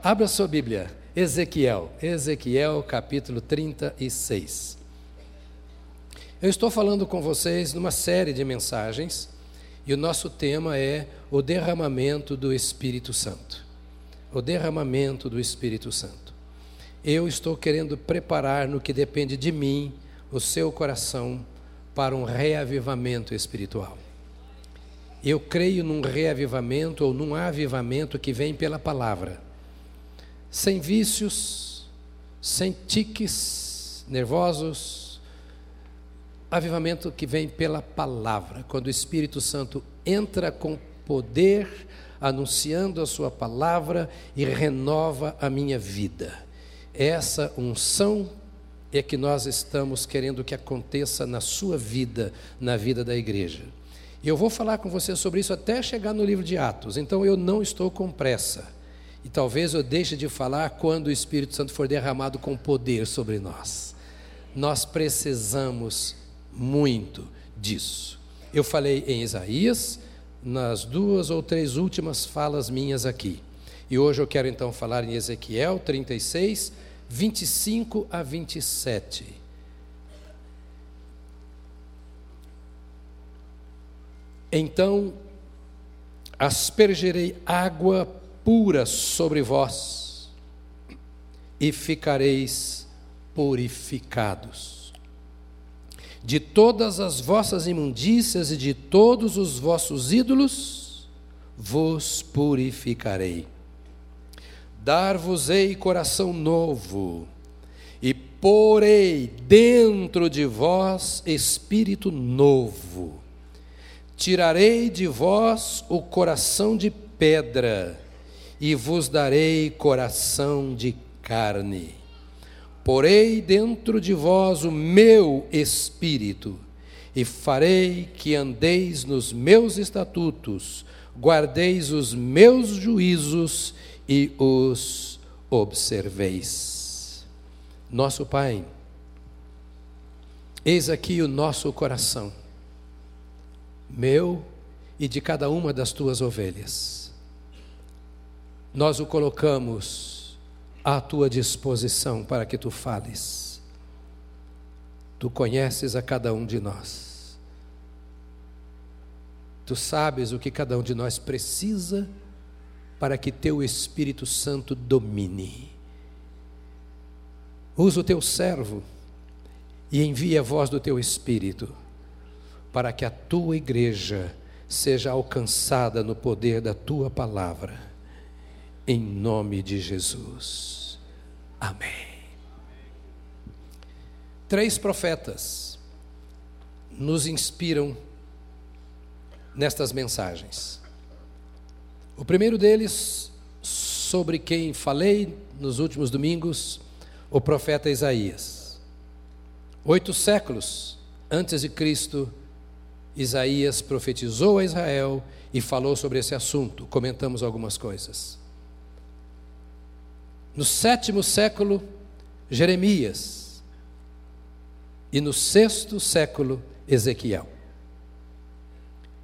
Abra sua Bíblia, Ezequiel, Ezequiel capítulo 36. Eu estou falando com vocês numa série de mensagens e o nosso tema é o derramamento do Espírito Santo. O derramamento do Espírito Santo. Eu estou querendo preparar no que depende de mim o seu coração para um reavivamento espiritual. Eu creio num reavivamento ou num avivamento que vem pela palavra sem vícios, sem tiques nervosos, avivamento que vem pela palavra, quando o Espírito Santo entra com poder, anunciando a Sua palavra e renova a minha vida. Essa unção é que nós estamos querendo que aconteça na sua vida, na vida da igreja. E eu vou falar com você sobre isso até chegar no livro de Atos, então eu não estou com pressa. E talvez eu deixe de falar quando o Espírito Santo for derramado com poder sobre nós. Nós precisamos muito disso. Eu falei em Isaías, nas duas ou três últimas falas minhas aqui. E hoje eu quero então falar em Ezequiel 36, 25 a 27. Então aspergerei água pura sobre vós, e ficareis purificados. De todas as vossas imundícias e de todos os vossos ídolos, vos purificarei. Dar-vos-ei coração novo, e porei dentro de vós espírito novo. Tirarei de vós o coração de pedra, e vos darei coração de carne. Porei dentro de vós o meu espírito, e farei que andeis nos meus estatutos, guardeis os meus juízos e os observeis. Nosso Pai, eis aqui o nosso coração, meu e de cada uma das tuas ovelhas nós o colocamos à tua disposição para que tu fales. Tu conheces a cada um de nós. Tu sabes o que cada um de nós precisa para que teu Espírito Santo domine. Usa o teu servo e envia a voz do teu Espírito para que a tua igreja seja alcançada no poder da tua palavra em nome de Jesus. Amém. Três profetas nos inspiram nestas mensagens. O primeiro deles, sobre quem falei nos últimos domingos, o profeta Isaías. Oito séculos antes de Cristo, Isaías profetizou a Israel e falou sobre esse assunto. Comentamos algumas coisas. No sétimo século, Jeremias. E no sexto século, Ezequiel.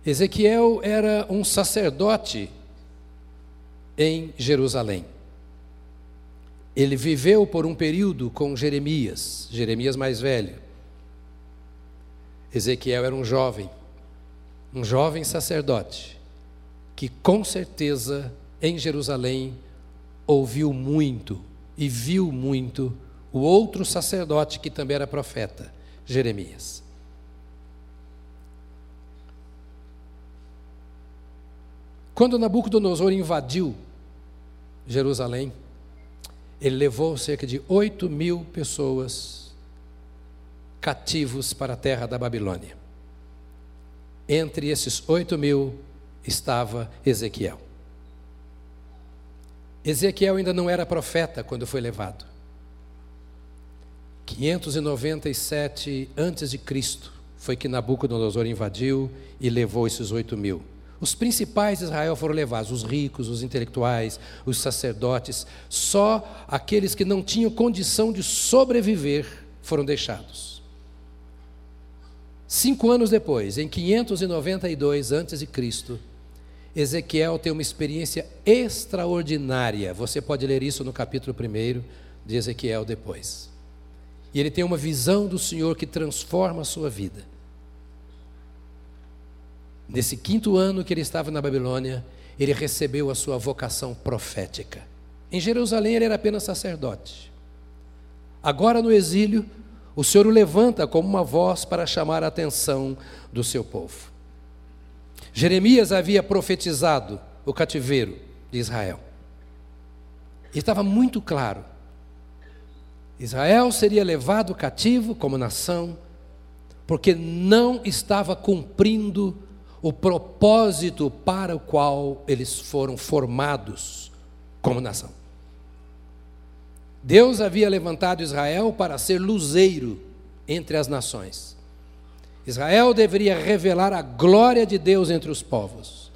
Ezequiel era um sacerdote em Jerusalém. Ele viveu por um período com Jeremias, Jeremias mais velho. Ezequiel era um jovem, um jovem sacerdote, que com certeza em Jerusalém ouviu muito e viu muito o outro sacerdote que também era profeta, Jeremias. Quando Nabucodonosor invadiu Jerusalém, ele levou cerca de 8 mil pessoas cativos para a terra da Babilônia. Entre esses 8 mil estava Ezequiel. Ezequiel ainda não era profeta quando foi levado. 597 antes de Cristo foi que Nabucodonosor invadiu e levou esses oito mil. Os principais de Israel foram levados, os ricos, os intelectuais, os sacerdotes. Só aqueles que não tinham condição de sobreviver foram deixados. Cinco anos depois, em 592 antes de Cristo, Ezequiel tem uma experiência extraordinária. Você pode ler isso no capítulo 1 de Ezequiel depois. E ele tem uma visão do Senhor que transforma a sua vida. Nesse quinto ano que ele estava na Babilônia, ele recebeu a sua vocação profética. Em Jerusalém ele era apenas sacerdote. Agora no exílio, o Senhor o levanta como uma voz para chamar a atenção do seu povo. Jeremias havia profetizado o cativeiro de Israel. E estava muito claro. Israel seria levado cativo como nação, porque não estava cumprindo o propósito para o qual eles foram formados como nação. Deus havia levantado Israel para ser luzeiro entre as nações. Israel deveria revelar a glória de Deus entre os povos.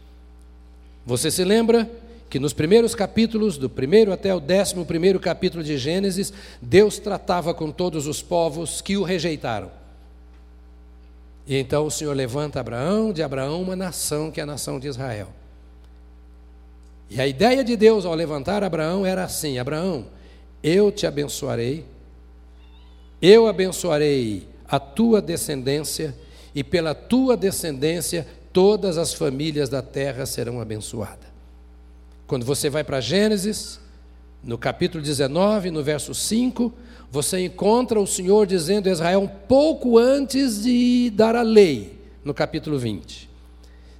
Você se lembra que nos primeiros capítulos, do primeiro até o décimo primeiro capítulo de Gênesis, Deus tratava com todos os povos que o rejeitaram. E então o Senhor levanta Abraão, de Abraão uma nação que é a nação de Israel. E a ideia de Deus ao levantar Abraão era assim: Abraão, eu te abençoarei, eu abençoarei a tua descendência, e pela tua descendência todas as famílias da terra serão abençoadas. Quando você vai para Gênesis, no capítulo 19, no verso 5, você encontra o Senhor dizendo a Israel um pouco antes de dar a lei, no capítulo 20,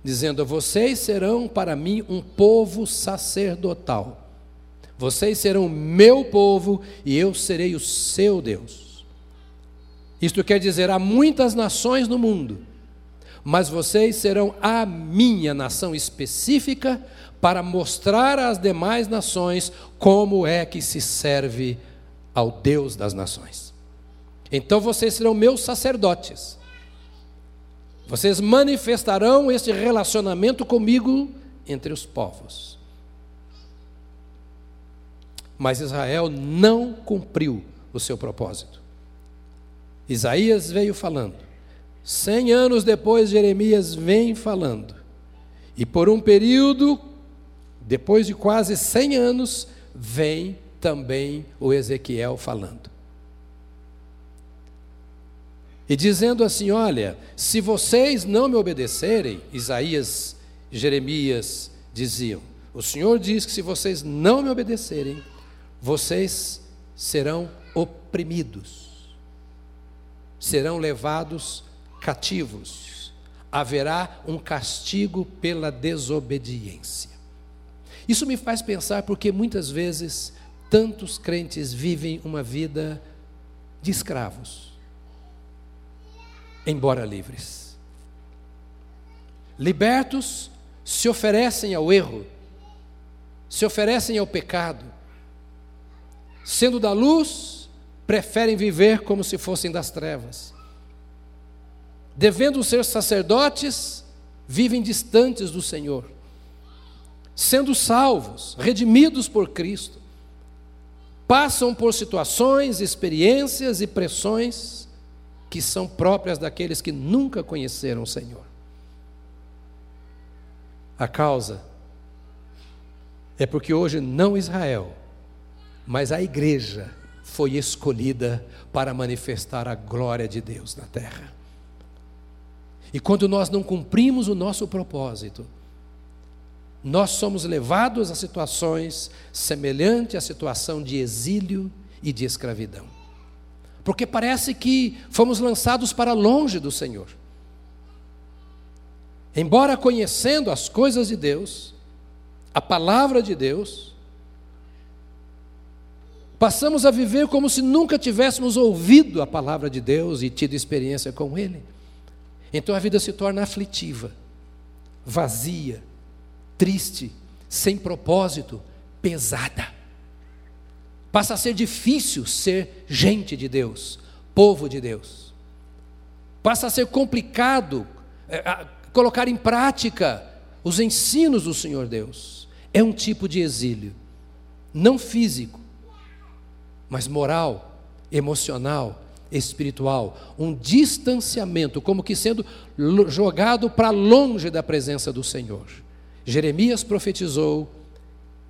dizendo: Vocês serão para mim um povo sacerdotal. Vocês serão meu povo e eu serei o seu Deus. Isto quer dizer, há muitas nações no mundo, mas vocês serão a minha nação específica para mostrar às demais nações como é que se serve ao Deus das nações. Então vocês serão meus sacerdotes. Vocês manifestarão este relacionamento comigo entre os povos. Mas Israel não cumpriu o seu propósito. Isaías veio falando. Cem anos depois, Jeremias vem falando. E por um período, depois de quase cem anos, vem também o Ezequiel falando. E dizendo assim: Olha, se vocês não me obedecerem, Isaías, Jeremias diziam: O Senhor diz que se vocês não me obedecerem, vocês serão oprimidos, serão levados cativos, haverá um castigo pela desobediência. Isso me faz pensar porque muitas vezes tantos crentes vivem uma vida de escravos, embora livres. Libertos, se oferecem ao erro, se oferecem ao pecado, sendo da luz, preferem viver como se fossem das trevas. Devendo ser sacerdotes, vivem distantes do Senhor. Sendo salvos, redimidos por Cristo, passam por situações, experiências e pressões que são próprias daqueles que nunca conheceram o Senhor. A causa é porque hoje não Israel, mas a igreja foi escolhida para manifestar a glória de Deus na terra. E quando nós não cumprimos o nosso propósito, nós somos levados a situações semelhantes à situação de exílio e de escravidão. Porque parece que fomos lançados para longe do Senhor. Embora conhecendo as coisas de Deus, a palavra de Deus, Passamos a viver como se nunca tivéssemos ouvido a palavra de Deus e tido experiência com Ele. Então a vida se torna aflitiva, vazia, triste, sem propósito, pesada. Passa a ser difícil ser gente de Deus, povo de Deus. Passa a ser complicado é, colocar em prática os ensinos do Senhor Deus. É um tipo de exílio, não físico, mas moral, emocional, espiritual, um distanciamento, como que sendo jogado para longe da presença do Senhor. Jeremias profetizou,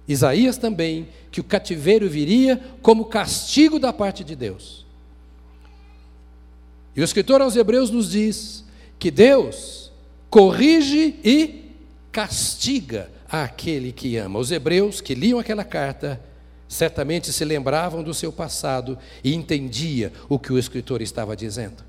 Isaías também, que o cativeiro viria como castigo da parte de Deus. E o escritor aos Hebreus nos diz que Deus corrige e castiga aquele que ama. Os hebreus que liam aquela carta certamente se lembravam do seu passado e entendia o que o escritor estava dizendo.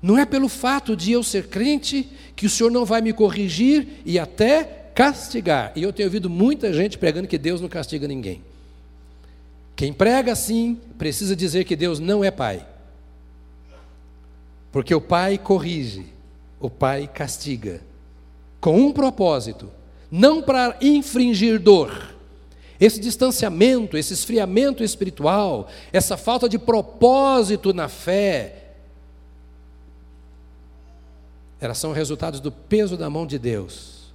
Não é pelo fato de eu ser crente que o Senhor não vai me corrigir e até castigar. E eu tenho ouvido muita gente pregando que Deus não castiga ninguém. Quem prega assim precisa dizer que Deus não é pai. Porque o pai corrige, o pai castiga. Com um propósito: não para infringir dor. Esse distanciamento, esse esfriamento espiritual, essa falta de propósito na fé, elas são resultados do peso da mão de Deus,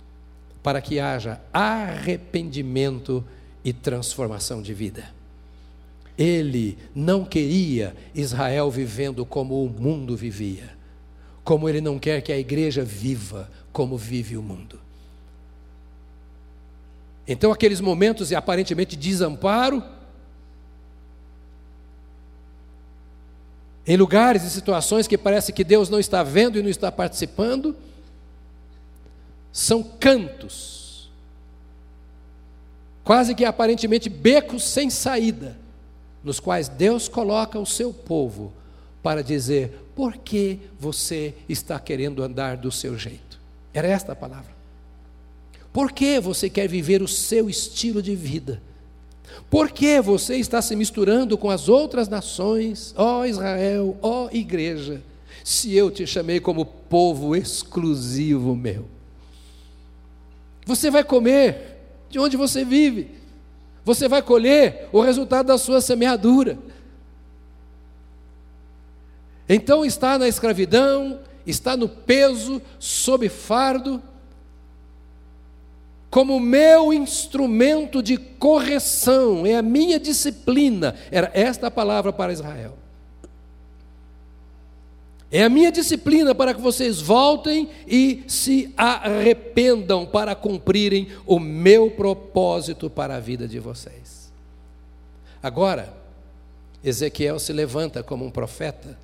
para que haja arrependimento e transformação de vida. Ele não queria Israel vivendo como o mundo vivia, como ele não quer que a igreja viva como vive o mundo. Então, aqueles momentos de aparentemente desamparo, em lugares e situações que parece que Deus não está vendo e não está participando, são cantos, quase que aparentemente becos sem saída, nos quais Deus coloca o seu povo para dizer: por que você está querendo andar do seu jeito? Era esta a palavra. Por que você quer viver o seu estilo de vida? Por que você está se misturando com as outras nações, ó Israel, ó igreja, se eu te chamei como povo exclusivo meu? Você vai comer de onde você vive, você vai colher o resultado da sua semeadura. Então está na escravidão, está no peso, sob fardo, como meu instrumento de correção, é a minha disciplina. Era esta a palavra para Israel. É a minha disciplina para que vocês voltem e se arrependam para cumprirem o meu propósito para a vida de vocês. Agora, Ezequiel se levanta como um profeta,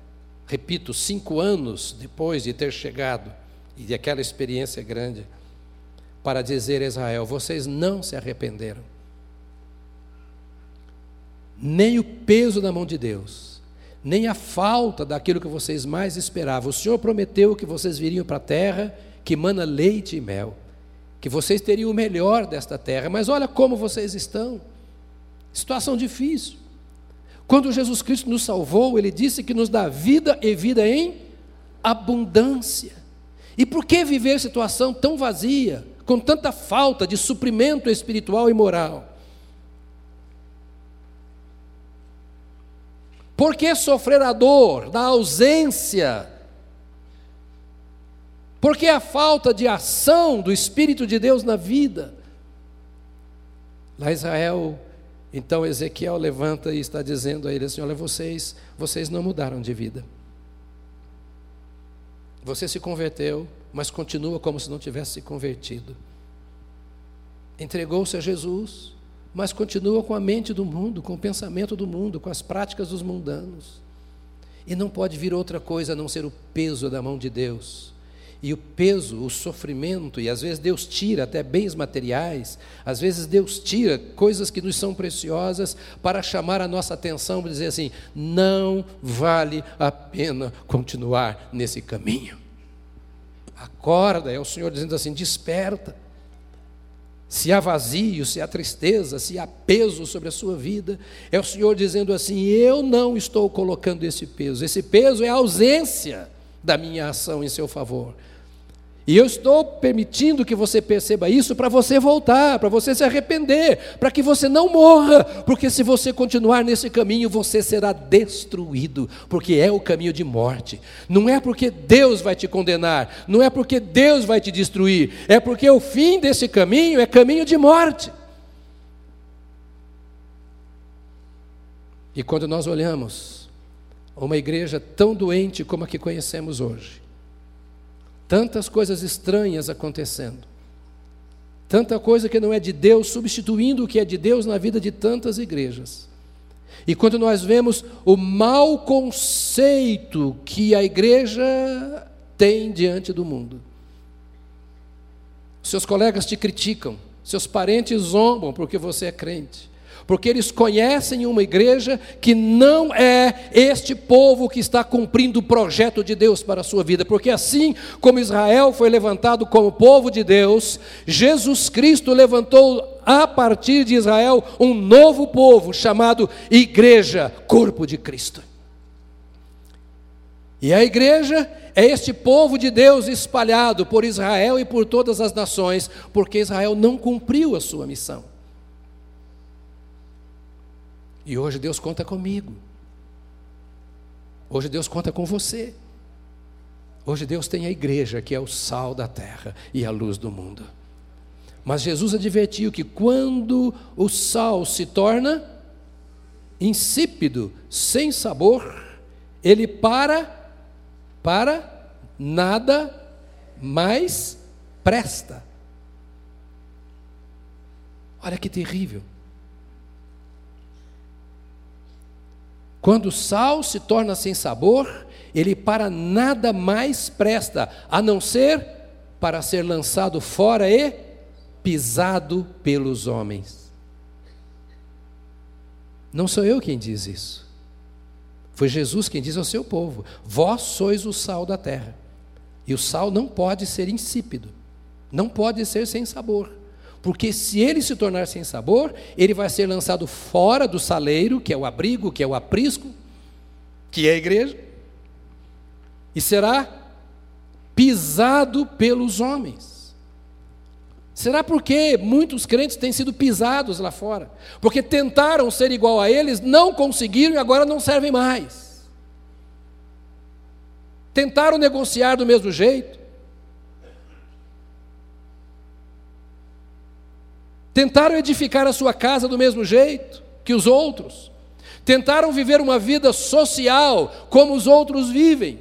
repito, cinco anos depois de ter chegado e de aquela experiência grande para dizer a Israel: vocês não se arrependeram. Nem o peso da mão de Deus, nem a falta daquilo que vocês mais esperavam. O Senhor prometeu que vocês viriam para a terra que mana leite e mel, que vocês teriam o melhor desta terra, mas olha como vocês estão. Situação difícil. Quando Jesus Cristo nos salvou, Ele disse que nos dá vida e vida em abundância. E por que viver situação tão vazia? Com tanta falta de suprimento espiritual e moral? Por que sofrer a dor da ausência? Por que a falta de ação do Espírito de Deus na vida? Lá Israel, então Ezequiel levanta e está dizendo a ele assim: Olha, vocês, vocês não mudaram de vida. Você se converteu, mas continua como se não tivesse se convertido. Entregou-se a Jesus, mas continua com a mente do mundo, com o pensamento do mundo, com as práticas dos mundanos. E não pode vir outra coisa a não ser o peso da mão de Deus. E o peso, o sofrimento, e às vezes Deus tira até bens materiais, às vezes Deus tira coisas que nos são preciosas para chamar a nossa atenção e dizer assim: não vale a pena continuar nesse caminho. Acorda, é o Senhor dizendo assim: desperta. Se há vazio, se há tristeza, se há peso sobre a sua vida, é o Senhor dizendo assim: eu não estou colocando esse peso. Esse peso é a ausência da minha ação em seu favor. E eu estou permitindo que você perceba isso para você voltar, para você se arrepender, para que você não morra, porque se você continuar nesse caminho, você será destruído, porque é o caminho de morte. Não é porque Deus vai te condenar, não é porque Deus vai te destruir, é porque o fim desse caminho é caminho de morte. E quando nós olhamos uma igreja tão doente como a que conhecemos hoje, tantas coisas estranhas acontecendo. tanta coisa que não é de Deus, substituindo o que é de Deus na vida de tantas igrejas. E quando nós vemos o mau conceito que a igreja tem diante do mundo, seus colegas te criticam, seus parentes zombam porque você é crente porque eles conhecem uma igreja que não é este povo que está cumprindo o projeto de Deus para a sua vida, porque assim como Israel foi levantado como povo de Deus, Jesus Cristo levantou a partir de Israel um novo povo chamado Igreja, Corpo de Cristo. E a igreja é este povo de Deus espalhado por Israel e por todas as nações, porque Israel não cumpriu a sua missão. E hoje Deus conta comigo. Hoje Deus conta com você. Hoje Deus tem a igreja, que é o sal da terra e a luz do mundo. Mas Jesus advertiu que quando o sal se torna insípido, sem sabor, ele para para nada mais presta. Olha que terrível. Quando o sal se torna sem sabor, ele para nada mais presta, a não ser para ser lançado fora e pisado pelos homens. Não sou eu quem diz isso. Foi Jesus quem diz ao seu povo: Vós sois o sal da terra. E o sal não pode ser insípido, não pode ser sem sabor. Porque se ele se tornar sem sabor, ele vai ser lançado fora do saleiro, que é o abrigo, que é o aprisco, que é a igreja, e será pisado pelos homens. Será porque muitos crentes têm sido pisados lá fora? Porque tentaram ser igual a eles, não conseguiram e agora não servem mais. Tentaram negociar do mesmo jeito, Tentaram edificar a sua casa do mesmo jeito que os outros. Tentaram viver uma vida social como os outros vivem.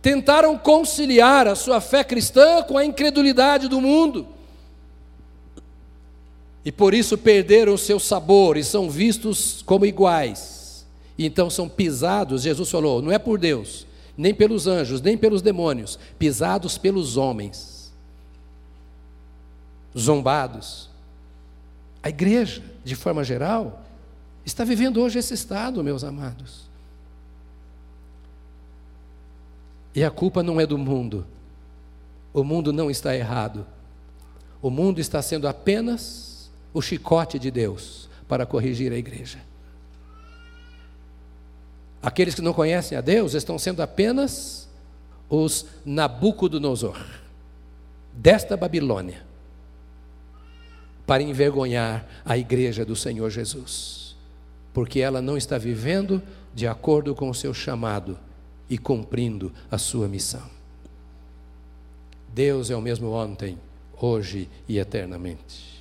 Tentaram conciliar a sua fé cristã com a incredulidade do mundo. E por isso perderam o seu sabor e são vistos como iguais. E então são pisados, Jesus falou, não é por Deus, nem pelos anjos, nem pelos demônios, pisados pelos homens zombados. A igreja, de forma geral, está vivendo hoje esse estado, meus amados. E a culpa não é do mundo. O mundo não está errado. O mundo está sendo apenas o chicote de Deus para corrigir a igreja. Aqueles que não conhecem a Deus estão sendo apenas os Nabucodonosor desta Babilônia para envergonhar a igreja do Senhor Jesus, porque ela não está vivendo de acordo com o seu chamado e cumprindo a sua missão. Deus é o mesmo ontem, hoje e eternamente.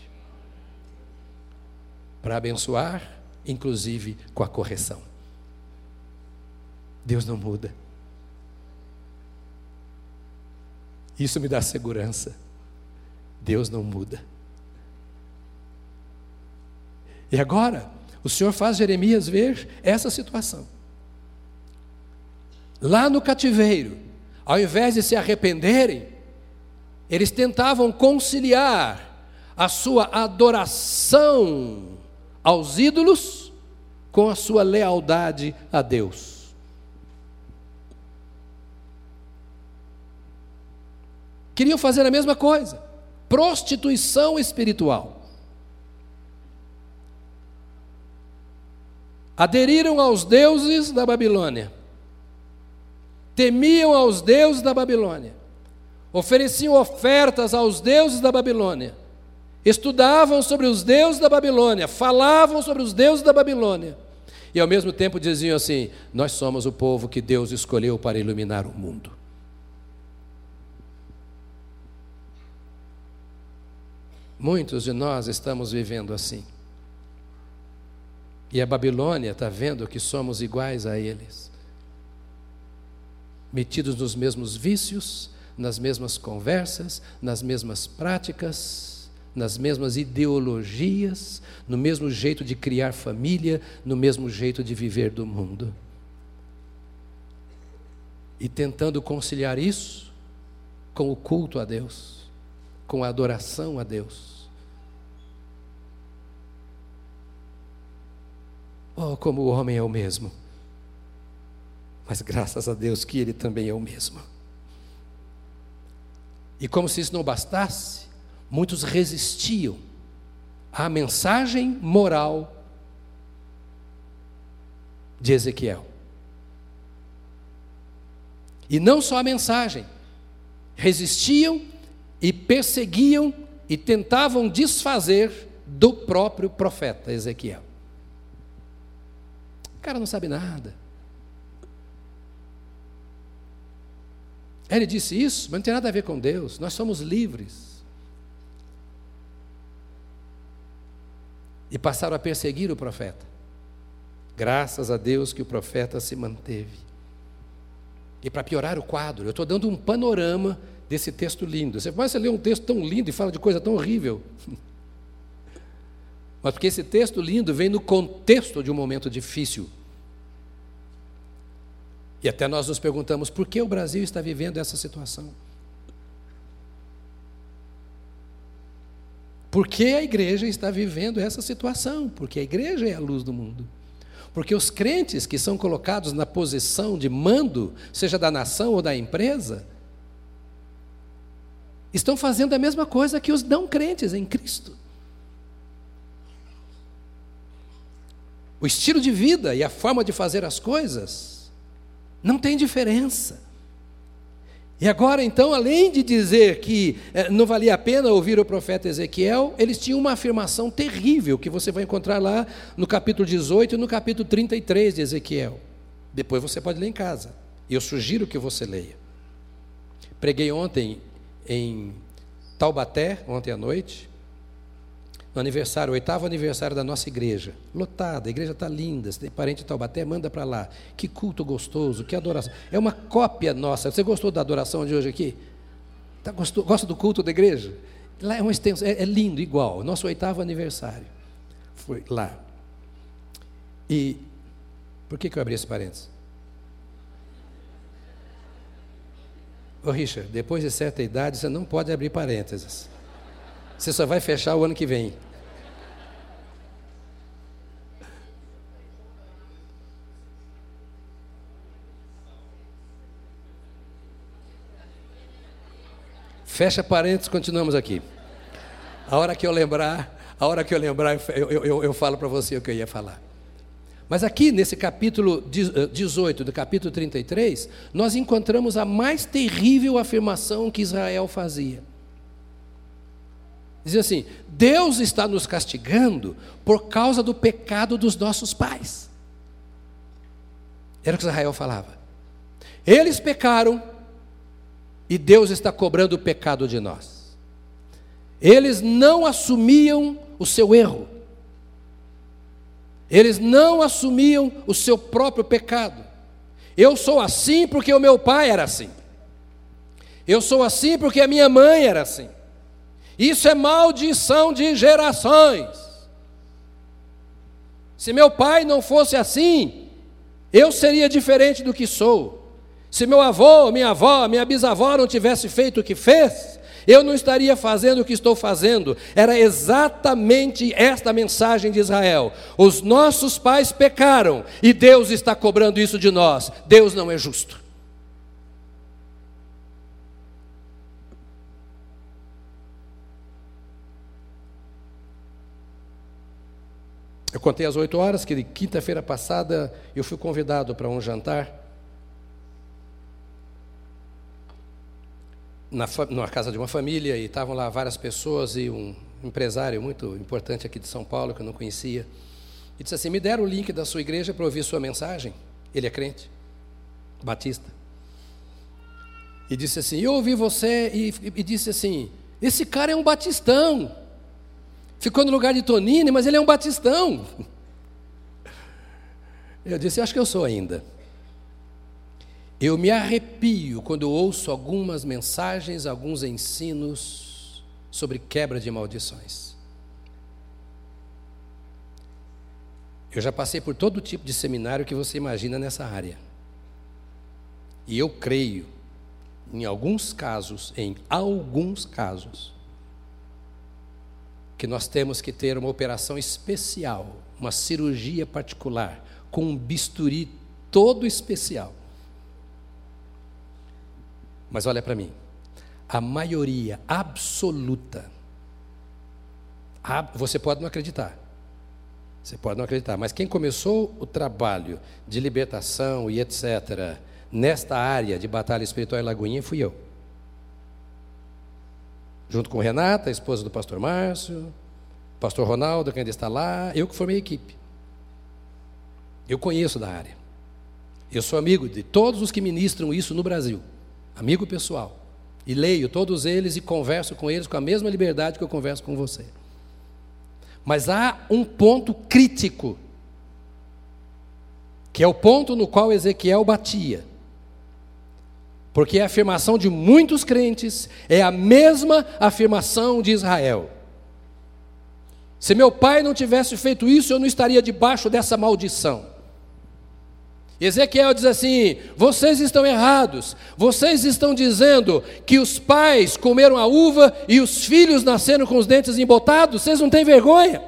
Para abençoar, inclusive com a correção. Deus não muda. Isso me dá segurança. Deus não muda. E agora, o Senhor faz Jeremias ver essa situação. Lá no cativeiro, ao invés de se arrependerem, eles tentavam conciliar a sua adoração aos ídolos com a sua lealdade a Deus. Queriam fazer a mesma coisa, prostituição espiritual. Aderiram aos deuses da Babilônia, temiam aos deuses da Babilônia, ofereciam ofertas aos deuses da Babilônia, estudavam sobre os deuses da Babilônia, falavam sobre os deuses da Babilônia, e ao mesmo tempo diziam assim: Nós somos o povo que Deus escolheu para iluminar o mundo. Muitos de nós estamos vivendo assim. E a Babilônia está vendo que somos iguais a eles, metidos nos mesmos vícios, nas mesmas conversas, nas mesmas práticas, nas mesmas ideologias, no mesmo jeito de criar família, no mesmo jeito de viver do mundo. E tentando conciliar isso com o culto a Deus, com a adoração a Deus. Oh, como o homem é o mesmo. Mas graças a Deus que ele também é o mesmo. E como se isso não bastasse, muitos resistiam à mensagem moral de Ezequiel. E não só a mensagem, resistiam e perseguiam e tentavam desfazer do próprio profeta Ezequiel. Cara não sabe nada. Ele disse isso, mas não tem nada a ver com Deus, nós somos livres. E passaram a perseguir o profeta. Graças a Deus que o profeta se manteve. E para piorar o quadro, eu estou dando um panorama desse texto lindo. Você começa a ler um texto tão lindo e fala de coisa tão horrível. Mas porque esse texto lindo vem no contexto de um momento difícil. E até nós nos perguntamos por que o Brasil está vivendo essa situação. Por que a igreja está vivendo essa situação? Porque a igreja é a luz do mundo. Porque os crentes que são colocados na posição de mando, seja da nação ou da empresa, estão fazendo a mesma coisa que os não crentes em Cristo. O estilo de vida e a forma de fazer as coisas não tem diferença. E agora, então, além de dizer que eh, não valia a pena ouvir o profeta Ezequiel, eles tinham uma afirmação terrível que você vai encontrar lá no capítulo 18 e no capítulo 33 de Ezequiel. Depois você pode ler em casa. Eu sugiro que você leia. Preguei ontem em Taubaté, ontem à noite, no aniversário, oitavo aniversário da nossa igreja. Lotada, a igreja está linda. Se tem parente em Taubaté, manda para lá. Que culto gostoso, que adoração. É uma cópia nossa. Você gostou da adoração de hoje aqui? Tá, gostou, gosta do culto da igreja? Lá é uma extensão, é, é lindo, igual. Nosso oitavo aniversário. Foi lá. E por que, que eu abri esse parênteses? Ô Richard, depois de certa idade você não pode abrir parênteses. Você só vai fechar o ano que vem. Fecha parênteses, continuamos aqui. A hora que eu lembrar, a hora que eu lembrar, eu, eu, eu falo para você o que eu ia falar. Mas aqui nesse capítulo 18, eh, do capítulo 33, nós encontramos a mais terrível afirmação que Israel fazia. Diz assim: Deus está nos castigando por causa do pecado dos nossos pais. Era o que Israel falava. Eles pecaram e Deus está cobrando o pecado de nós. Eles não assumiam o seu erro. Eles não assumiam o seu próprio pecado. Eu sou assim porque o meu pai era assim. Eu sou assim porque a minha mãe era assim. Isso é maldição de gerações. Se meu pai não fosse assim, eu seria diferente do que sou. Se meu avô, minha avó, minha bisavó não tivesse feito o que fez, eu não estaria fazendo o que estou fazendo. Era exatamente esta mensagem de Israel. Os nossos pais pecaram e Deus está cobrando isso de nós. Deus não é justo. Eu contei às oito horas que quinta-feira passada eu fui convidado para um jantar na, casa de uma família e estavam lá várias pessoas e um empresário muito importante aqui de São Paulo que eu não conhecia. E disse assim: Me deram o link da sua igreja para ouvir sua mensagem. Ele é crente, batista. E disse assim: Eu ouvi você e, e disse assim: Esse cara é um batistão. Ficou no lugar de Tonini, mas ele é um batistão. Eu disse, acho que eu sou ainda. Eu me arrepio quando ouço algumas mensagens, alguns ensinos sobre quebra de maldições. Eu já passei por todo tipo de seminário que você imagina nessa área. E eu creio, em alguns casos, em alguns casos, que nós temos que ter uma operação especial, uma cirurgia particular, com um bisturi todo especial. Mas olha para mim, a maioria absoluta, você pode não acreditar, você pode não acreditar, mas quem começou o trabalho de libertação e etc., nesta área de batalha espiritual em Lagoinha, fui eu junto com Renata, a esposa do pastor Márcio, pastor Ronaldo, que ainda está lá, eu que formei a equipe. Eu conheço da área. Eu sou amigo de todos os que ministram isso no Brasil, amigo pessoal. E leio todos eles e converso com eles com a mesma liberdade que eu converso com você. Mas há um ponto crítico, que é o ponto no qual Ezequiel batia. Porque a afirmação de muitos crentes é a mesma afirmação de Israel. Se meu pai não tivesse feito isso, eu não estaria debaixo dessa maldição. Ezequiel diz assim: vocês estão errados, vocês estão dizendo que os pais comeram a uva e os filhos nasceram com os dentes embotados, vocês não têm vergonha?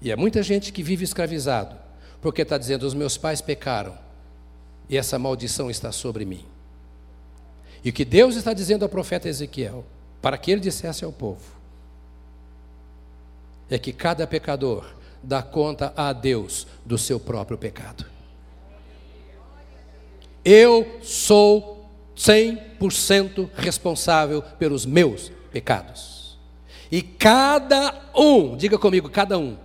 E é muita gente que vive escravizado porque está dizendo: os meus pais pecaram e essa maldição está sobre mim. E o que Deus está dizendo ao profeta Ezequiel, para que ele dissesse ao povo, é que cada pecador dá conta a Deus do seu próprio pecado. Eu sou 100% responsável pelos meus pecados. E cada um, diga comigo, cada um,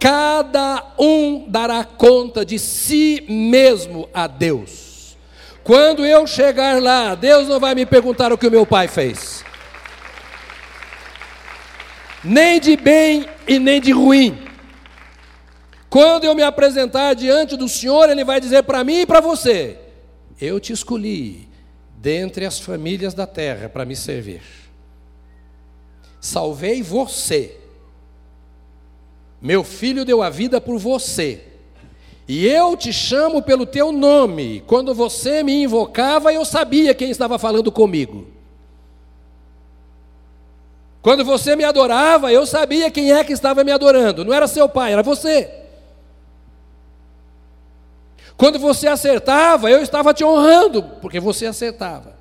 Cada um dará conta de si mesmo a Deus. Quando eu chegar lá, Deus não vai me perguntar o que o meu pai fez. Nem de bem e nem de ruim. Quando eu me apresentar diante do Senhor, Ele vai dizer para mim e para você: Eu te escolhi dentre as famílias da terra para me servir. Salvei você meu filho deu a vida por você. E eu te chamo pelo teu nome. Quando você me invocava, eu sabia quem estava falando comigo. Quando você me adorava, eu sabia quem é que estava me adorando. Não era seu pai, era você. Quando você acertava, eu estava te honrando, porque você acertava.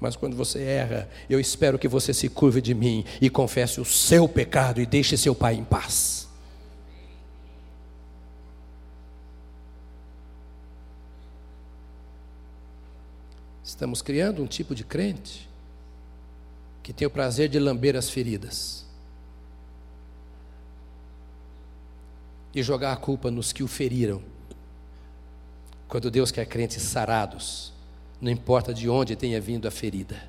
Mas quando você erra, eu espero que você se curve de mim e confesse o seu pecado e deixe seu pai em paz. Estamos criando um tipo de crente que tem o prazer de lamber as feridas e jogar a culpa nos que o feriram. Quando Deus quer crentes sarados, não importa de onde tenha vindo a ferida.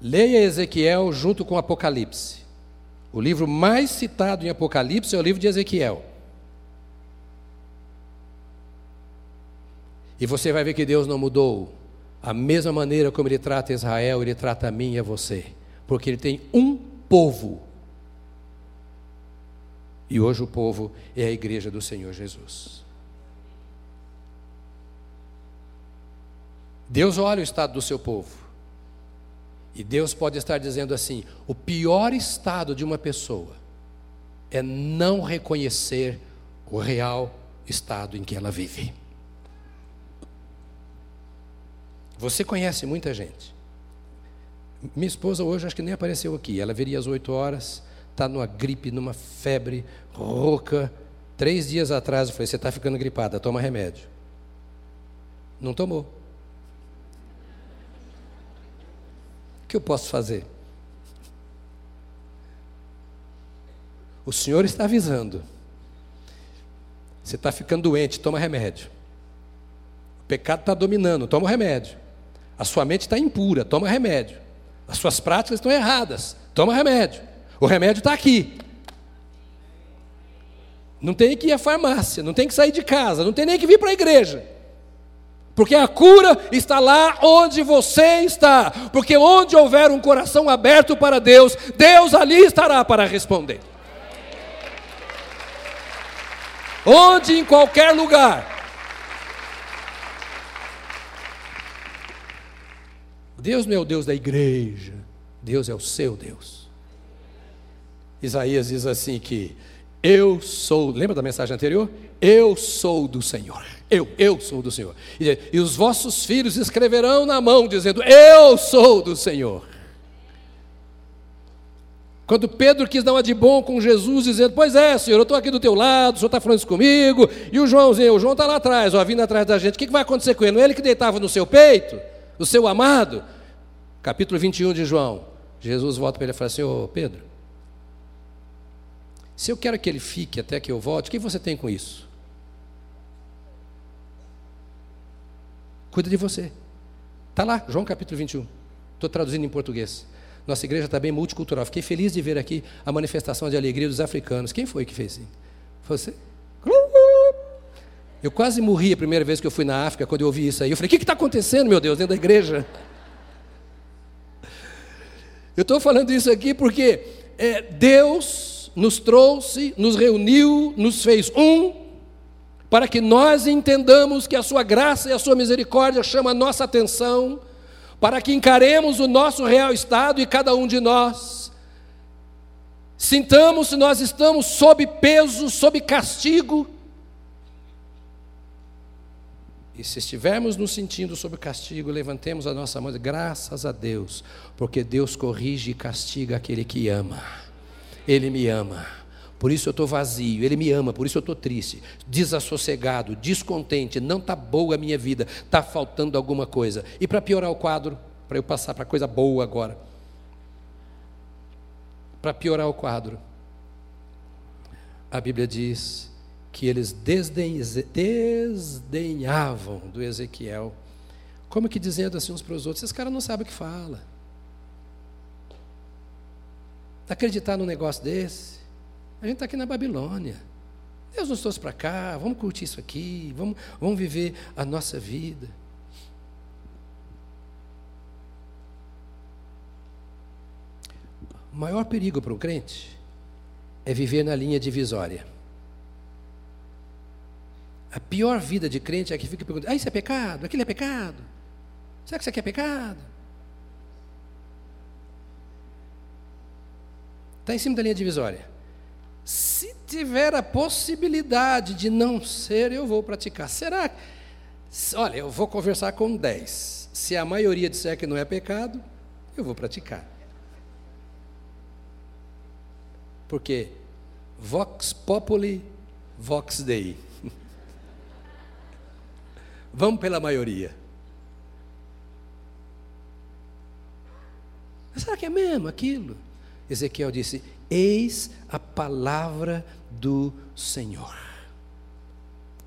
Leia Ezequiel junto com Apocalipse. O livro mais citado em Apocalipse é o livro de Ezequiel. E você vai ver que Deus não mudou. A mesma maneira como Ele trata Israel, Ele trata a mim e a você. Porque Ele tem um povo. E hoje o povo é a igreja do Senhor Jesus. Deus olha o estado do seu povo. E Deus pode estar dizendo assim: o pior estado de uma pessoa é não reconhecer o real estado em que ela vive. Você conhece muita gente. Minha esposa hoje acho que nem apareceu aqui. Ela viria às 8 horas, está numa gripe, numa febre, rouca. Três dias atrás eu falei: Você está ficando gripada, toma remédio. Não tomou. O que eu posso fazer? O Senhor está avisando. Você está ficando doente, toma remédio. O pecado está dominando, toma o remédio. A sua mente está impura, toma remédio. As suas práticas estão erradas, toma remédio. O remédio está aqui. Não tem que ir à farmácia, não tem que sair de casa, não tem nem que vir para a igreja. Porque a cura está lá onde você está. Porque onde houver um coração aberto para Deus, Deus ali estará para responder. Onde, em qualquer lugar. Deus não é o Deus da igreja, Deus é o seu Deus. Isaías diz assim que eu sou, lembra da mensagem anterior? Eu sou do Senhor. Eu, eu sou do Senhor. E, e os vossos filhos escreverão na mão, dizendo: Eu sou do Senhor. Quando Pedro quis dar uma de bom com Jesus, dizendo: Pois é, Senhor, eu estou aqui do teu lado, o Senhor está falando isso comigo, e o Joãozinho, o João está lá atrás, ó, vindo atrás da gente, o que, que vai acontecer com ele? Não é ele que deitava no seu peito, o seu amado? Capítulo 21 de João. Jesus volta para ele e fala assim: Ô Pedro, se eu quero que ele fique até que eu volte, o que você tem com isso? Cuida de você. Está lá, João capítulo 21. Estou traduzindo em português. Nossa igreja está bem multicultural. Fiquei feliz de ver aqui a manifestação de alegria dos africanos. Quem foi que fez assim? Você? Eu quase morri a primeira vez que eu fui na África, quando eu ouvi isso aí. Eu falei: o que está acontecendo, meu Deus, dentro da igreja? Eu estou falando isso aqui porque é, Deus nos trouxe, nos reuniu, nos fez um, para que nós entendamos que a Sua graça e a Sua misericórdia chamam a nossa atenção, para que encaremos o nosso real estado e cada um de nós. Sintamos se nós estamos sob peso, sob castigo. E se estivermos nos sentindo sob castigo, levantemos a nossa mão, graças a Deus, porque Deus corrige e castiga aquele que ama. Ele me ama. Por isso eu estou vazio, Ele me ama, por isso eu estou triste, desassossegado, descontente, não está boa a minha vida, está faltando alguma coisa. E para piorar o quadro, para eu passar para coisa boa agora, para piorar o quadro, a Bíblia diz que eles desdenhavam do Ezequiel, como que dizendo assim uns para os outros: esses caras não sabem o que fala. acreditar num negócio desse? A gente está aqui na Babilônia. Deus nos trouxe para cá, vamos curtir isso aqui, vamos, vamos viver a nossa vida. O maior perigo para um crente é viver na linha divisória. A pior vida de crente é que fica perguntando: ah, isso é pecado? Aquilo é pecado? Será que isso aqui é pecado? Está em cima da linha divisória. Se tiver a possibilidade de não ser, eu vou praticar. Será? Olha, eu vou conversar com 10. Se a maioria disser que não é pecado, eu vou praticar. Porque vox populi, vox dei. Vamos pela maioria. será que é mesmo aquilo? Ezequiel disse: Eis a palavra do Senhor.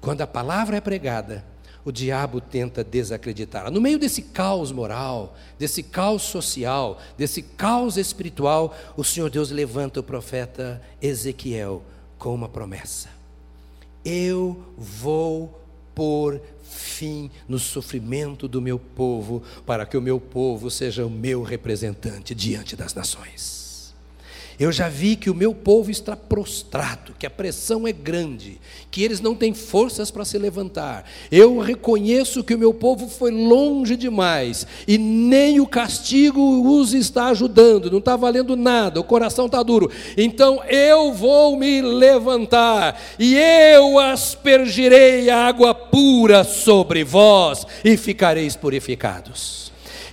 Quando a palavra é pregada, o diabo tenta desacreditar. No meio desse caos moral, desse caos social, desse caos espiritual, o Senhor Deus levanta o profeta Ezequiel com uma promessa: Eu vou pôr fim no sofrimento do meu povo, para que o meu povo seja o meu representante diante das nações. Eu já vi que o meu povo está prostrado, que a pressão é grande, que eles não têm forças para se levantar. Eu reconheço que o meu povo foi longe demais e nem o castigo os está ajudando, não está valendo nada, o coração está duro. Então eu vou me levantar e eu aspergirei água pura sobre vós e ficareis purificados.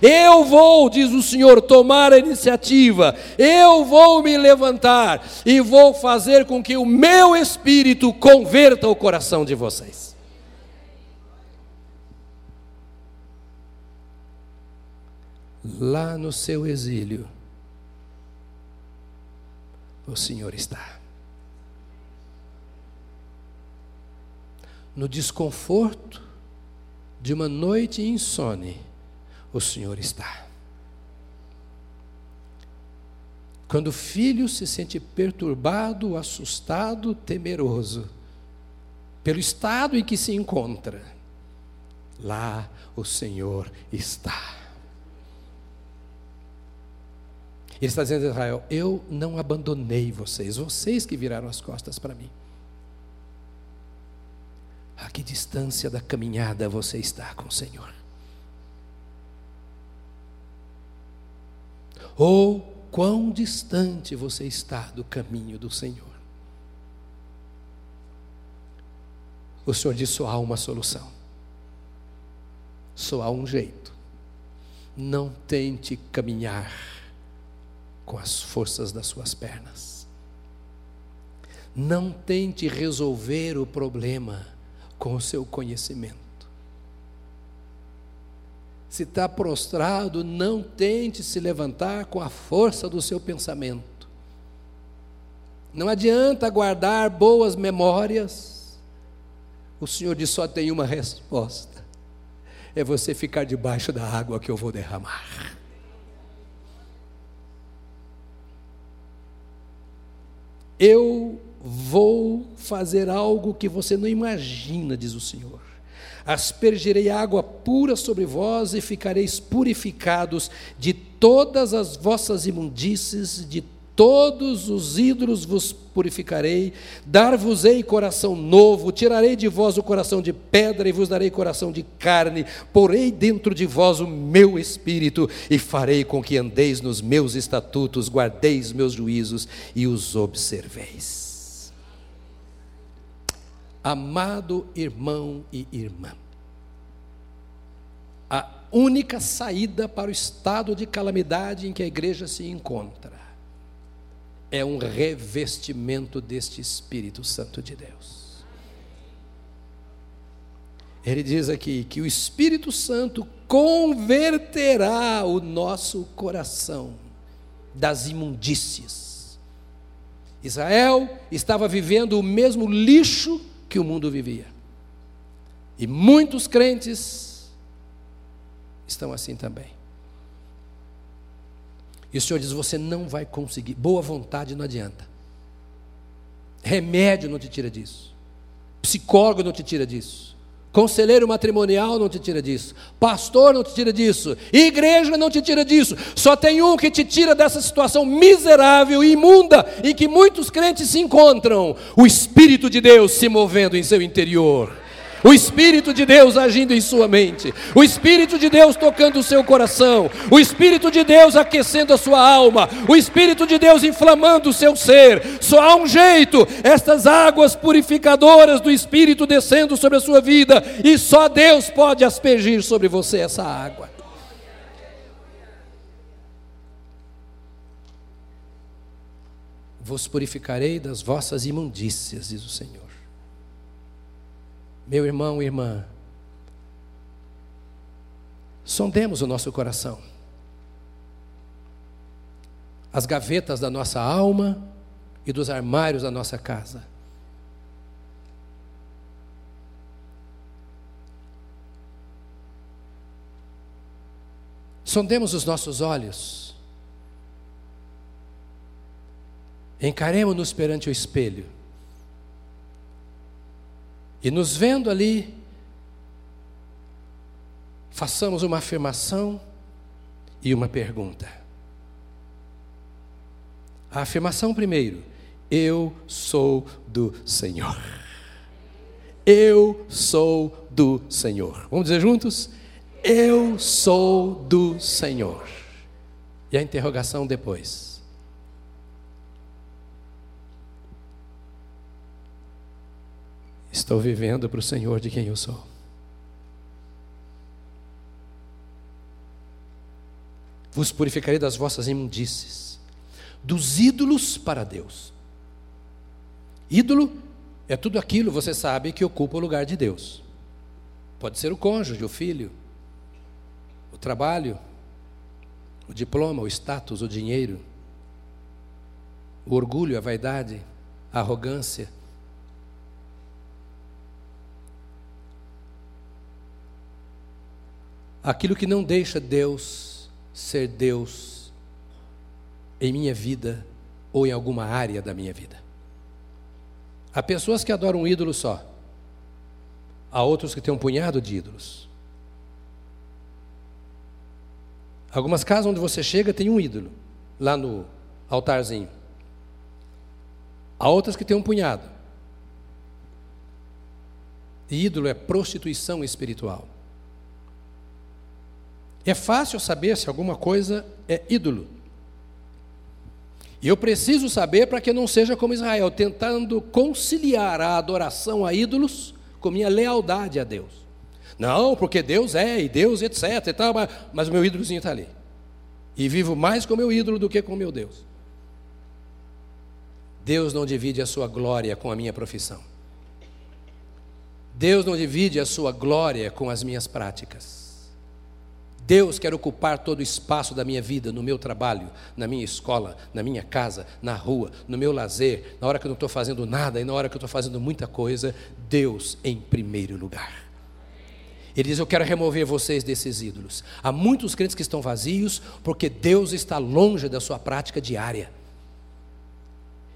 Eu vou, diz o Senhor, tomar a iniciativa, eu vou me levantar e vou fazer com que o meu espírito converta o coração de vocês. Lá no seu exílio, o Senhor está. No desconforto de uma noite insone, o Senhor está. Quando o filho se sente perturbado, assustado, temeroso, pelo estado em que se encontra, lá o Senhor está. Ele está dizendo a Israel: Eu não abandonei vocês, vocês que viraram as costas para mim. A que distância da caminhada você está com o Senhor? Ou quão distante você está do caminho do Senhor? O Senhor diz: só há uma solução, só há um jeito. Não tente caminhar com as forças das suas pernas. Não tente resolver o problema com o seu conhecimento. Se está prostrado, não tente se levantar com a força do seu pensamento. Não adianta guardar boas memórias. O Senhor diz só tem uma resposta: é você ficar debaixo da água que eu vou derramar. Eu vou fazer algo que você não imagina, diz o Senhor. Aspergirei água pura sobre vós e ficareis purificados de todas as vossas imundícies, de todos os ídolos vos purificarei, dar-vos-ei coração novo, tirarei de vós o coração de pedra e vos darei coração de carne, porei dentro de vós o meu espírito e farei com que andeis nos meus estatutos, guardeis meus juízos e os observeis. Amado irmão e irmã, a única saída para o estado de calamidade em que a igreja se encontra é um revestimento deste Espírito Santo de Deus. Ele diz aqui que o Espírito Santo converterá o nosso coração das imundícies. Israel estava vivendo o mesmo lixo que o mundo vivia. E muitos crentes estão assim também. E o Senhor diz: você não vai conseguir. Boa vontade não adianta. Remédio não te tira disso. Psicólogo não te tira disso. Conselheiro matrimonial não te tira disso. Pastor não te tira disso. Igreja não te tira disso. Só tem um que te tira dessa situação miserável e imunda em que muitos crentes se encontram: o Espírito de Deus se movendo em seu interior o Espírito de Deus agindo em sua mente, o Espírito de Deus tocando o seu coração, o Espírito de Deus aquecendo a sua alma, o Espírito de Deus inflamando o seu ser. Só há um jeito: estas águas purificadoras do Espírito descendo sobre a sua vida, e só Deus pode aspergir sobre você essa água. Vos purificarei das vossas imundícias, diz o Senhor. Meu irmão e irmã, sondemos o nosso coração. As gavetas da nossa alma e dos armários da nossa casa. Sondemos os nossos olhos. Encaremos-nos perante o espelho. E nos vendo ali, façamos uma afirmação e uma pergunta. A afirmação primeiro: Eu sou do Senhor. Eu sou do Senhor. Vamos dizer juntos? Eu sou do Senhor. E a interrogação depois. Estou vivendo para o Senhor de quem eu sou. Vos purificarei das vossas imundícies, dos ídolos para Deus. Ídolo é tudo aquilo, você sabe, que ocupa o lugar de Deus. Pode ser o cônjuge, o filho, o trabalho, o diploma, o status, o dinheiro, o orgulho, a vaidade, a arrogância, aquilo que não deixa Deus ser Deus em minha vida ou em alguma área da minha vida. Há pessoas que adoram um ídolo só. Há outros que têm um punhado de ídolos. Algumas casas onde você chega tem um ídolo lá no altarzinho. Há outras que têm um punhado. E ídolo é prostituição espiritual. É fácil saber se alguma coisa é ídolo. E eu preciso saber para que não seja como Israel, tentando conciliar a adoração a ídolos com minha lealdade a Deus. Não, porque Deus é, e Deus etc. E tal, mas, mas o meu ídolozinho está ali. E vivo mais com o meu ídolo do que com o meu Deus. Deus não divide a sua glória com a minha profissão. Deus não divide a sua glória com as minhas práticas. Deus quer ocupar todo o espaço da minha vida, no meu trabalho, na minha escola, na minha casa, na rua, no meu lazer, na hora que eu não estou fazendo nada e na hora que eu estou fazendo muita coisa, Deus em primeiro lugar. Ele diz: Eu quero remover vocês desses ídolos. Há muitos crentes que estão vazios porque Deus está longe da sua prática diária.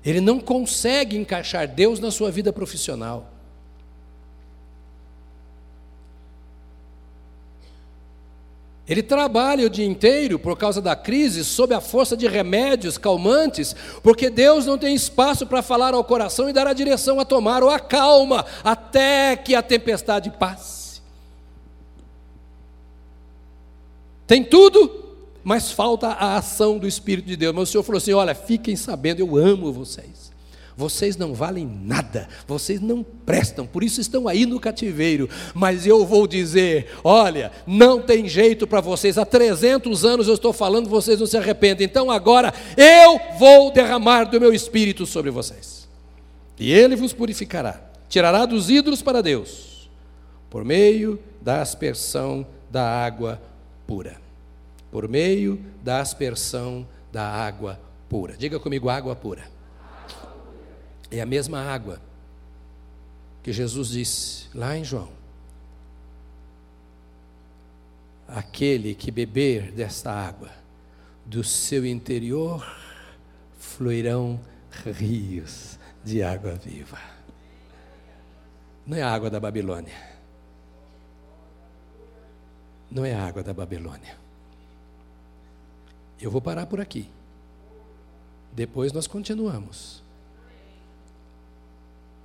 Ele não consegue encaixar Deus na sua vida profissional. Ele trabalha o dia inteiro por causa da crise, sob a força de remédios calmantes, porque Deus não tem espaço para falar ao coração e dar a direção a tomar ou a calma, até que a tempestade passe. Tem tudo, mas falta a ação do Espírito de Deus. Mas o Senhor falou assim: olha, fiquem sabendo, eu amo vocês. Vocês não valem nada, vocês não prestam, por isso estão aí no cativeiro. Mas eu vou dizer: olha, não tem jeito para vocês. Há 300 anos eu estou falando, vocês não se arrependem. Então agora eu vou derramar do meu espírito sobre vocês. E ele vos purificará, tirará dos ídolos para Deus, por meio da aspersão da água pura. Por meio da aspersão da água pura. Diga comigo, água pura. É a mesma água que Jesus disse lá em João. Aquele que beber desta água, do seu interior fluirão rios de água viva. Não é a água da Babilônia. Não é a água da Babilônia. Eu vou parar por aqui. Depois nós continuamos.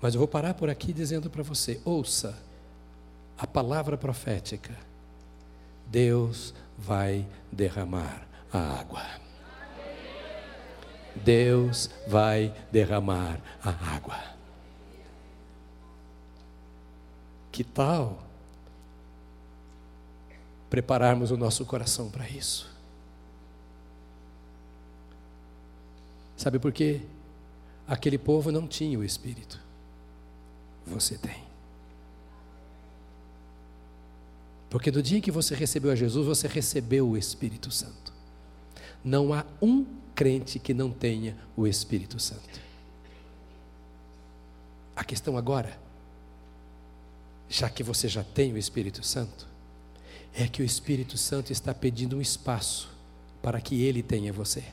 Mas eu vou parar por aqui dizendo para você: ouça a palavra profética. Deus vai derramar a água. Deus vai derramar a água. Que tal prepararmos o nosso coração para isso? Sabe por quê? Aquele povo não tinha o Espírito você tem. Porque do dia que você recebeu a Jesus, você recebeu o Espírito Santo. Não há um crente que não tenha o Espírito Santo. A questão agora, já que você já tem o Espírito Santo, é que o Espírito Santo está pedindo um espaço para que ele tenha você.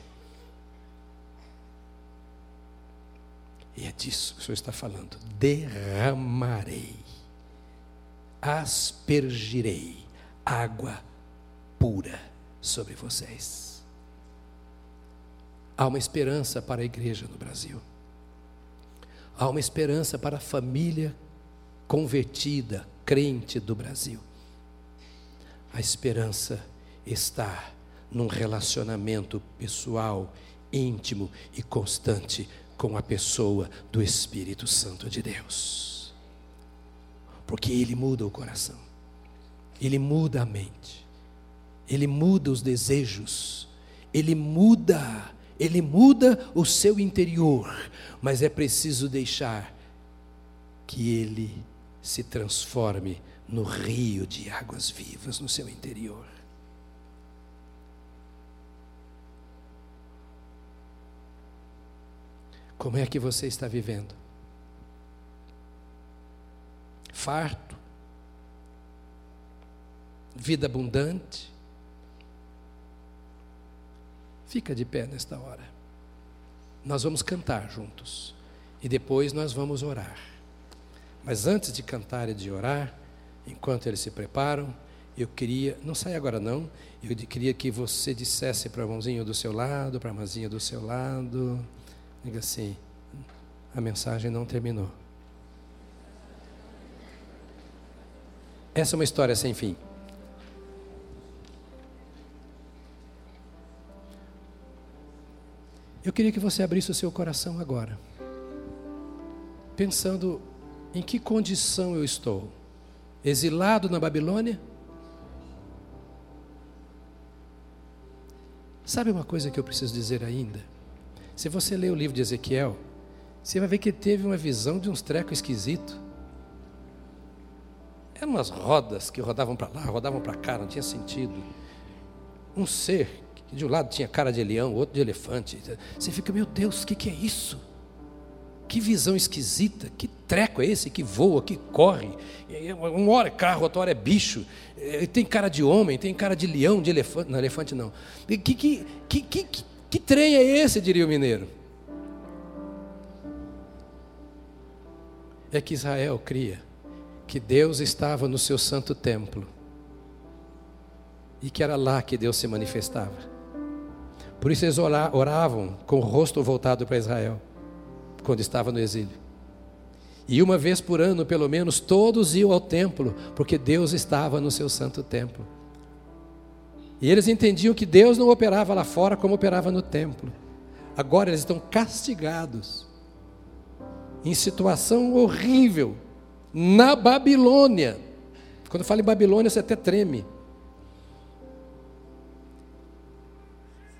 E é disso que o Senhor está falando. Derramarei, aspergirei água pura sobre vocês. Há uma esperança para a igreja no Brasil. Há uma esperança para a família convertida, crente do Brasil. A esperança está num relacionamento pessoal, íntimo e constante com a pessoa do Espírito Santo de Deus. Porque ele muda o coração, ele muda a mente, ele muda os desejos, ele muda, ele muda o seu interior, mas é preciso deixar que ele se transforme no rio de águas vivas no seu interior. Como é que você está vivendo? Farto? Vida abundante? Fica de pé nesta hora. Nós vamos cantar juntos e depois nós vamos orar. Mas antes de cantar e de orar, enquanto eles se preparam, eu queria, não sai agora não, eu queria que você dissesse para o irmãozinho do seu lado, para a irmãzinha do seu lado, diga assim, a mensagem não terminou. Essa é uma história sem fim. Eu queria que você abrisse o seu coração agora, pensando em que condição eu estou. Exilado na Babilônia? Sabe uma coisa que eu preciso dizer ainda? Se você ler o livro de Ezequiel, você vai ver que ele teve uma visão de uns trecos esquisitos. Eram umas rodas que rodavam para lá, rodavam para cá, não tinha sentido. Um ser de um lado tinha cara de leão, outro de elefante. Você fica, meu Deus, o que, que é isso? Que visão esquisita, que treco é esse que voa, que corre? Uma hora é carro, outra hora é bicho. Tem cara de homem, tem cara de leão, de elefante. Não, elefante não. Que, que, que, que, que, trem é esse, diria o mineiro? É que Israel cria que Deus estava no seu santo templo e que era lá que Deus se manifestava. Por isso eles oravam com o rosto voltado para Israel, quando estava no exílio. E uma vez por ano, pelo menos, todos iam ao templo, porque Deus estava no seu santo templo. E eles entendiam que Deus não operava lá fora como operava no templo. Agora eles estão castigados, em situação horrível, na Babilônia. Quando fala em Babilônia, você até treme.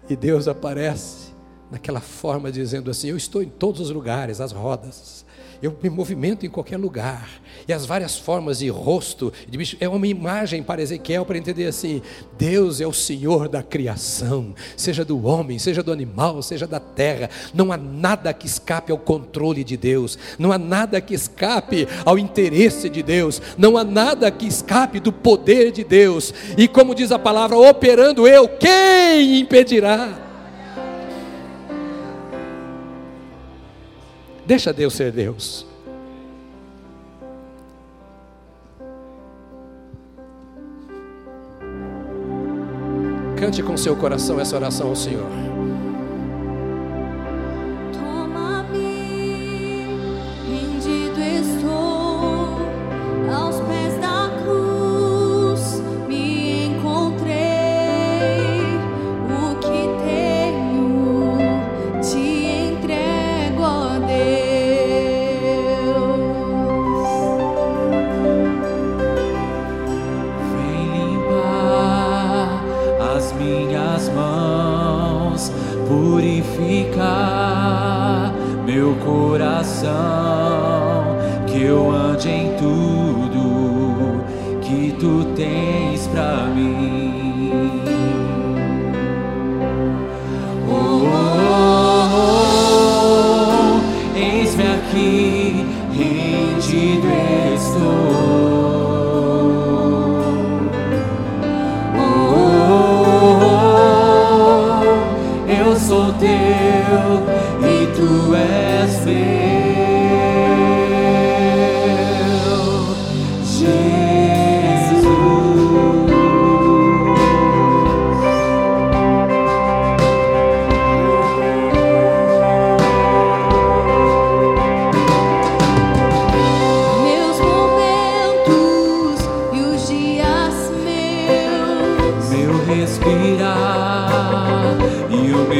E Deus aparece naquela forma dizendo assim: Eu estou em todos os lugares, as rodas. Eu me movimento em qualquer lugar. E as várias formas de rosto, de bicho, é uma imagem para Ezequiel para entender assim: Deus é o Senhor da criação, seja do homem, seja do animal, seja da terra. Não há nada que escape ao controle de Deus, não há nada que escape ao interesse de Deus, não há nada que escape do poder de Deus. E como diz a palavra, operando eu, quem impedirá? Deixa Deus ser Deus. Cante com seu coração essa oração ao Senhor.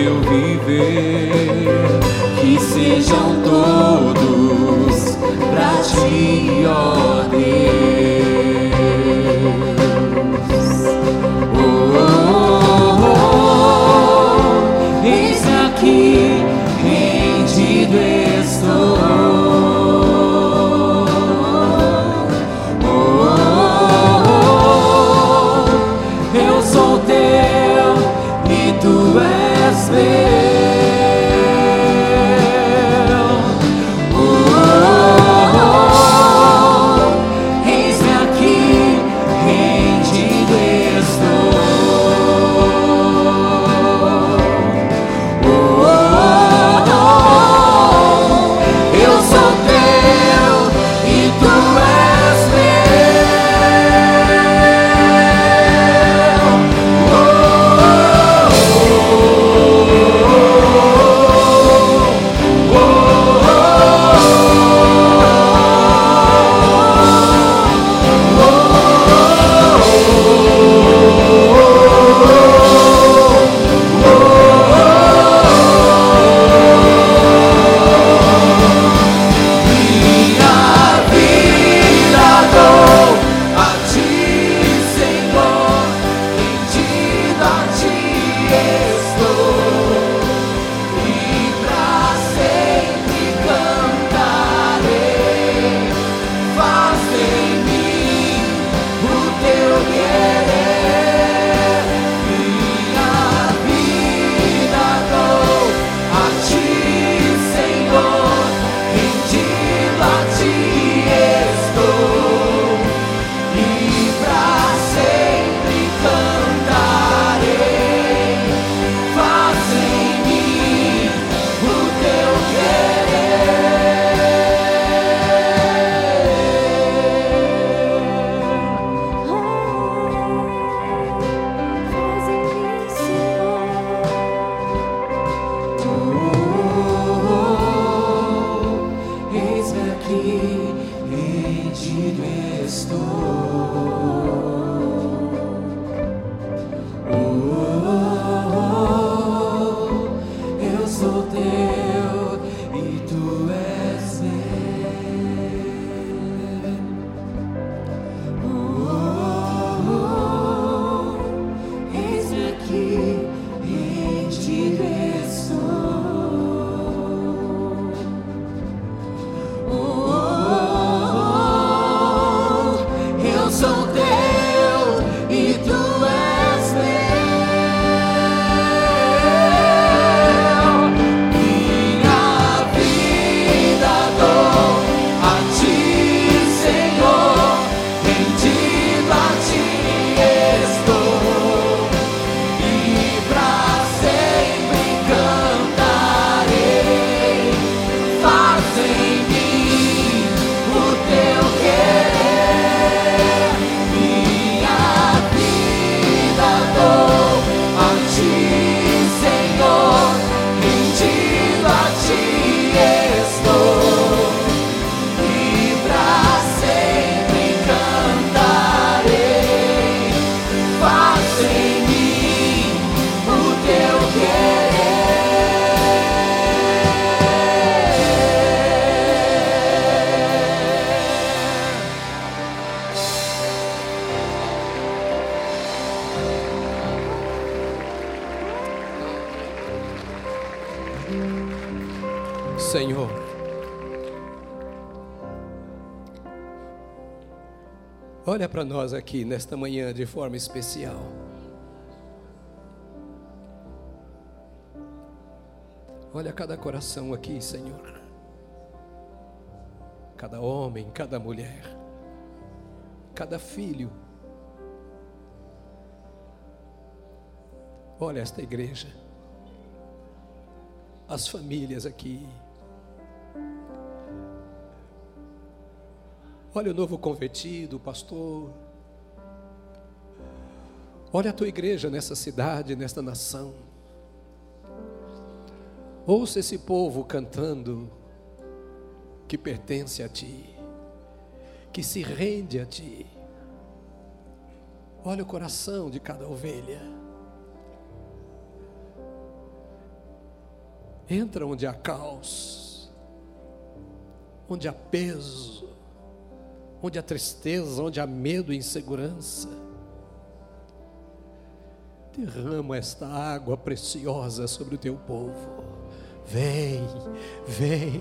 eu viver. Que sejam todos Olha para nós aqui nesta manhã de forma especial. Olha cada coração aqui, Senhor. Cada homem, cada mulher, cada filho. Olha esta igreja, as famílias aqui. Olha o novo convertido, pastor. Olha a tua igreja nessa cidade, nesta nação. Ouça esse povo cantando que pertence a ti, que se rende a ti. Olha o coração de cada ovelha. Entra onde há caos, onde há peso, onde há tristeza, onde há medo e insegurança. Derrama esta água preciosa sobre o teu povo. Vem, vem,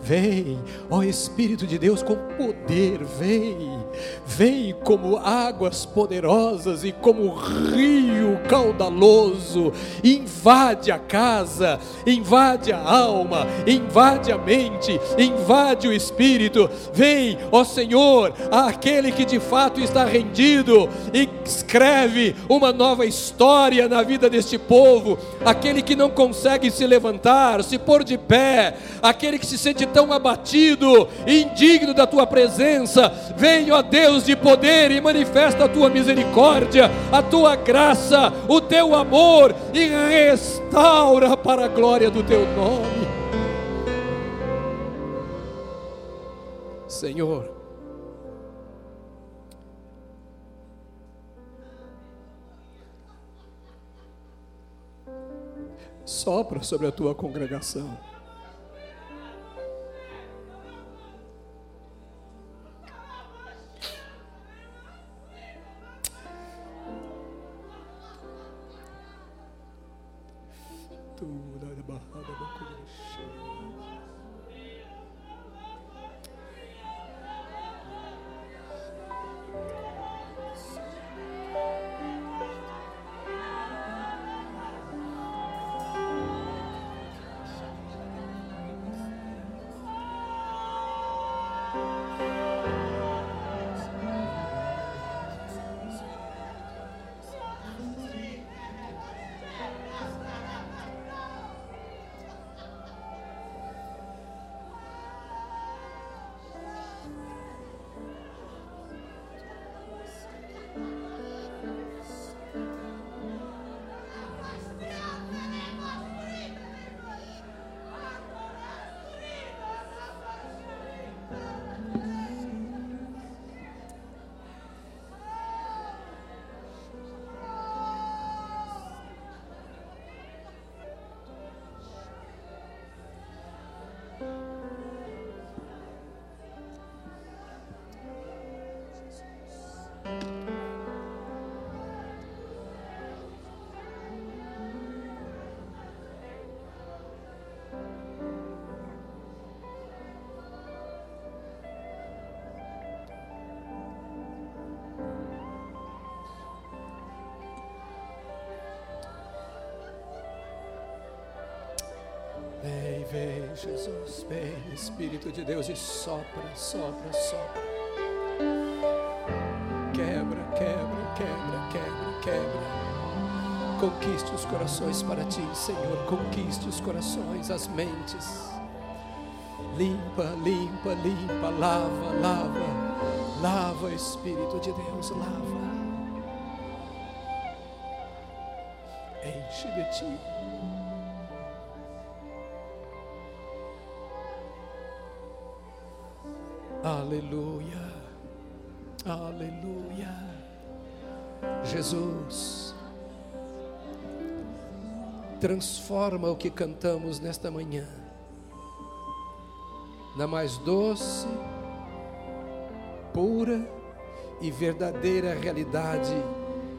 vem, ó Espírito de Deus com poder, vem, vem como águas poderosas e como rio caudaloso, invade a casa, invade a alma, invade a mente, invade o espírito. Vem, ó Senhor, aquele que de fato está rendido e escreve uma nova história na vida deste povo, aquele que não consegue se levantar se pôr de pé, aquele que se sente tão abatido, indigno da tua presença, vem, ó Deus de poder, e manifesta a tua misericórdia, a tua graça, o teu amor, e restaura para a glória do teu nome. Senhor, sopra sobre a tua congregação. Jesus, vem, Espírito de Deus, e sopra, sopra, sopra. Quebra, quebra, quebra, quebra, quebra. Conquiste os corações para ti, Senhor. Conquiste os corações, as mentes. Limpa, limpa, limpa, lava, lava. Lava, Espírito de Deus, lava. Enche de ti. Jesus, transforma o que cantamos nesta manhã na mais doce, pura e verdadeira realidade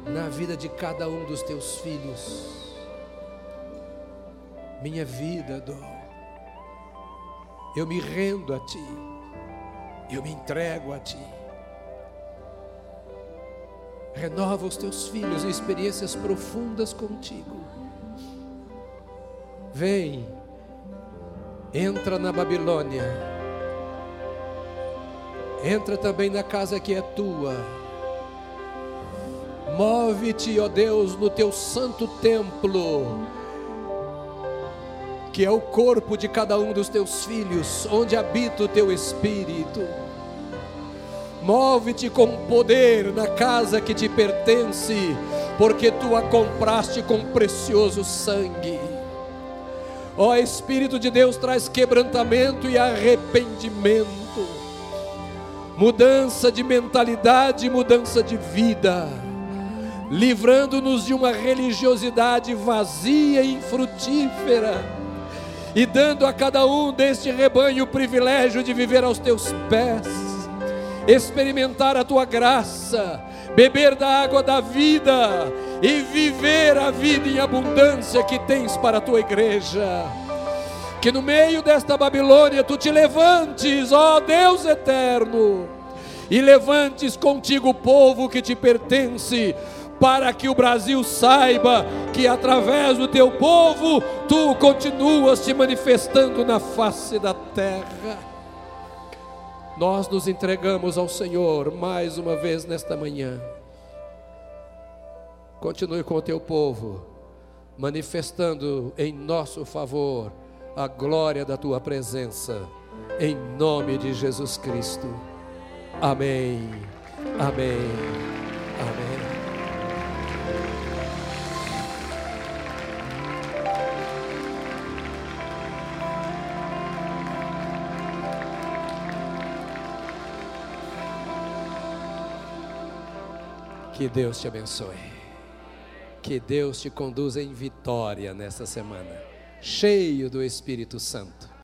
na vida de cada um dos teus filhos. Minha vida dou, eu me rendo a Ti eu me entrego a Ti. Renova os teus filhos em experiências profundas contigo. Vem, entra na Babilônia, entra também na casa que é tua. Move-te, ó Deus, no teu santo templo que é o corpo de cada um dos teus filhos, onde habita o teu espírito. Move-te com poder na casa que te pertence, porque tu a compraste com precioso sangue. Ó Espírito de Deus, traz quebrantamento e arrependimento, mudança de mentalidade, mudança de vida, livrando-nos de uma religiosidade vazia e infrutífera. E dando a cada um deste rebanho o privilégio de viver aos teus pés, experimentar a tua graça, beber da água da vida e viver a vida em abundância que tens para a tua igreja. Que no meio desta Babilônia tu te levantes, ó Deus eterno, e levantes contigo o povo que te pertence, para que o Brasil saiba que através do teu povo tu continuas te manifestando na face da terra. Nós nos entregamos ao Senhor mais uma vez nesta manhã. Continue com o teu povo, manifestando em nosso favor a glória da tua presença, em nome de Jesus Cristo. Amém. Amém. Amém. Que Deus te abençoe. Que Deus te conduza em vitória nessa semana, cheio do Espírito Santo.